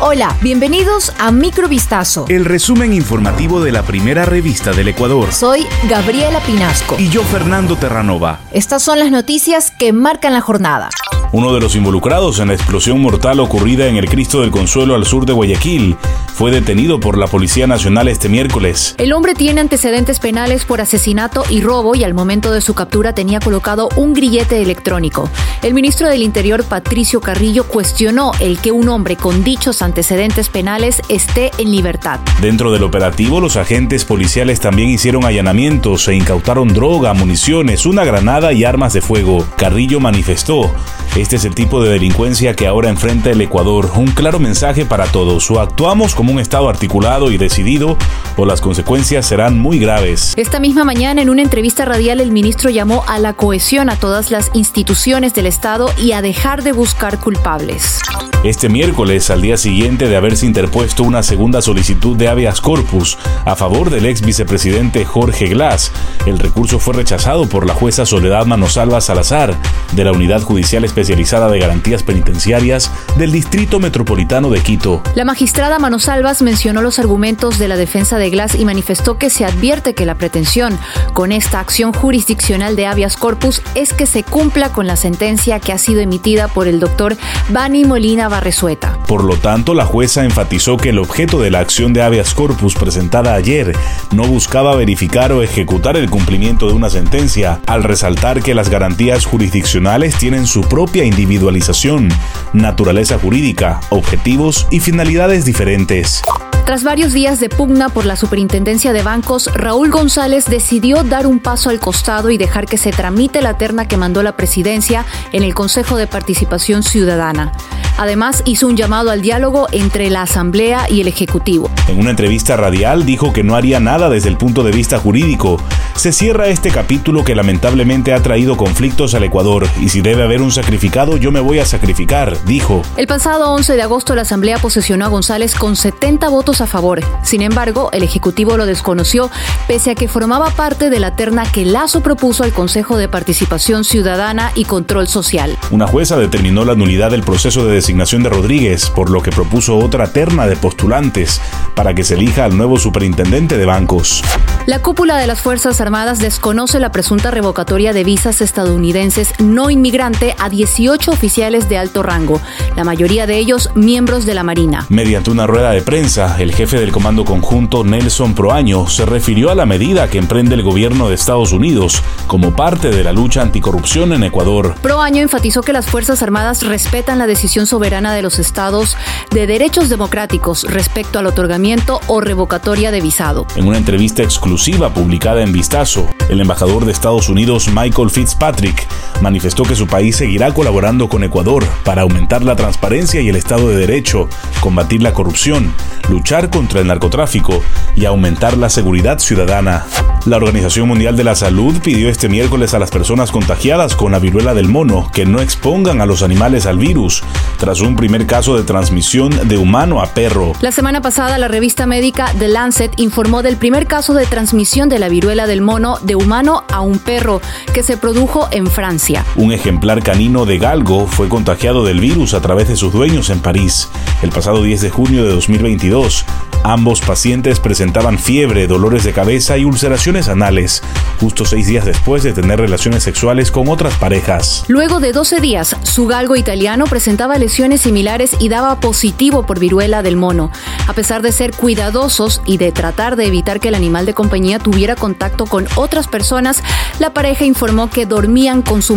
Hola, bienvenidos a Microvistazo. El resumen informativo de la primera revista del Ecuador. Soy Gabriela Pinasco. Y yo, Fernando Terranova. Estas son las noticias que marcan la jornada. Uno de los involucrados en la explosión mortal ocurrida en el Cristo del Consuelo al sur de Guayaquil fue detenido por la Policía Nacional este miércoles. El hombre tiene antecedentes penales por asesinato y robo y al momento de su captura tenía colocado un grillete electrónico. El ministro del Interior, Patricio Carrillo, cuestionó el que un hombre con dichos antecedentes penales esté en libertad. Dentro del operativo, los agentes policiales también hicieron allanamientos e incautaron droga, municiones, una granada y armas de fuego. Carrillo manifestó este es el tipo de delincuencia que ahora enfrenta el Ecuador. Un claro mensaje para todos. O actuamos como un Estado articulado y decidido o las consecuencias serán muy graves. Esta misma mañana en una entrevista radial el ministro llamó a la cohesión a todas las instituciones del Estado y a dejar de buscar culpables. Este miércoles, al día siguiente de haberse interpuesto una segunda solicitud de habeas corpus a favor del ex vicepresidente Jorge Glass, el recurso fue rechazado por la jueza Soledad Manosalva Salazar, de la Unidad Judicial Especializada de Garantías Penitenciarias del Distrito Metropolitano de Quito. La magistrada Manosalvas mencionó los argumentos de la defensa de Glass y manifestó que se advierte que la pretensión con esta acción jurisdiccional de habeas corpus es que se cumpla con la sentencia que ha sido emitida por el doctor Bani Molina Barresueta. Por lo tanto, la jueza enfatizó que el objeto de la acción de habeas corpus presentada ayer no buscaba verificar o ejecutar el cumplimiento de una sentencia, al resaltar que las garantías jurisdiccionales tienen su propia individualización, naturaleza jurídica, objetivos y finalidades diferentes. Tras varios días de pugna por la superintendencia de bancos, Raúl González decidió dar un paso al costado y dejar que se tramite la terna que mandó la presidencia en el Consejo de Participación Ciudadana. Además, hizo un llamado al diálogo entre la Asamblea y el Ejecutivo. En una entrevista radial dijo que no haría nada desde el punto de vista jurídico. Se cierra este capítulo que lamentablemente ha traído conflictos al Ecuador y si debe haber un sacrificado yo me voy a sacrificar, dijo. El pasado 11 de agosto la Asamblea posesionó a González con 70 votos a favor. Sin embargo, el Ejecutivo lo desconoció pese a que formaba parte de la terna que Lazo propuso al Consejo de Participación Ciudadana y Control Social. Una jueza determinó la nulidad del proceso de designación de Rodríguez, por lo que propuso otra terna de postulantes para que se elija al nuevo superintendente de bancos. La cúpula de las Fuerzas Armadas desconoce la presunta revocatoria de visas estadounidenses no inmigrante a 18 oficiales de alto rango, la mayoría de ellos miembros de la Marina. Mediante una rueda de prensa, el jefe del Comando Conjunto, Nelson Proaño, se refirió a la medida que emprende el gobierno de Estados Unidos como parte de la lucha anticorrupción en Ecuador. Proaño enfatizó que las Fuerzas Armadas respetan la decisión soberana de los estados de derechos democráticos respecto al otorgamiento o revocatoria de visado. En una entrevista exclusiva, publicada en Vistazo, el embajador de Estados Unidos Michael Fitzpatrick manifestó que su país seguirá colaborando con Ecuador para aumentar la transparencia y el Estado de Derecho, combatir la corrupción, luchar contra el narcotráfico y aumentar la seguridad ciudadana. La Organización Mundial de la Salud pidió este miércoles a las personas contagiadas con la viruela del mono que no expongan a los animales al virus, tras un primer caso de transmisión de humano a perro. La semana pasada, la revista médica The Lancet informó del primer caso de transmisión de la viruela del mono de humano a un perro que se produjo en Francia. Un ejemplar canino de galgo fue contagiado del virus a través de sus dueños en París el pasado 10 de junio de 2022. Ambos pacientes presentaban fiebre, dolores de cabeza y ulceraciones anales, justo seis días después de tener relaciones sexuales con otras parejas. Luego de 12 días, su galgo italiano presentaba lesiones similares y daba positivo por viruela del mono. A pesar de ser cuidadosos y de tratar de evitar que el animal de compañía tuviera contacto con otras personas, la pareja informó que dormían con su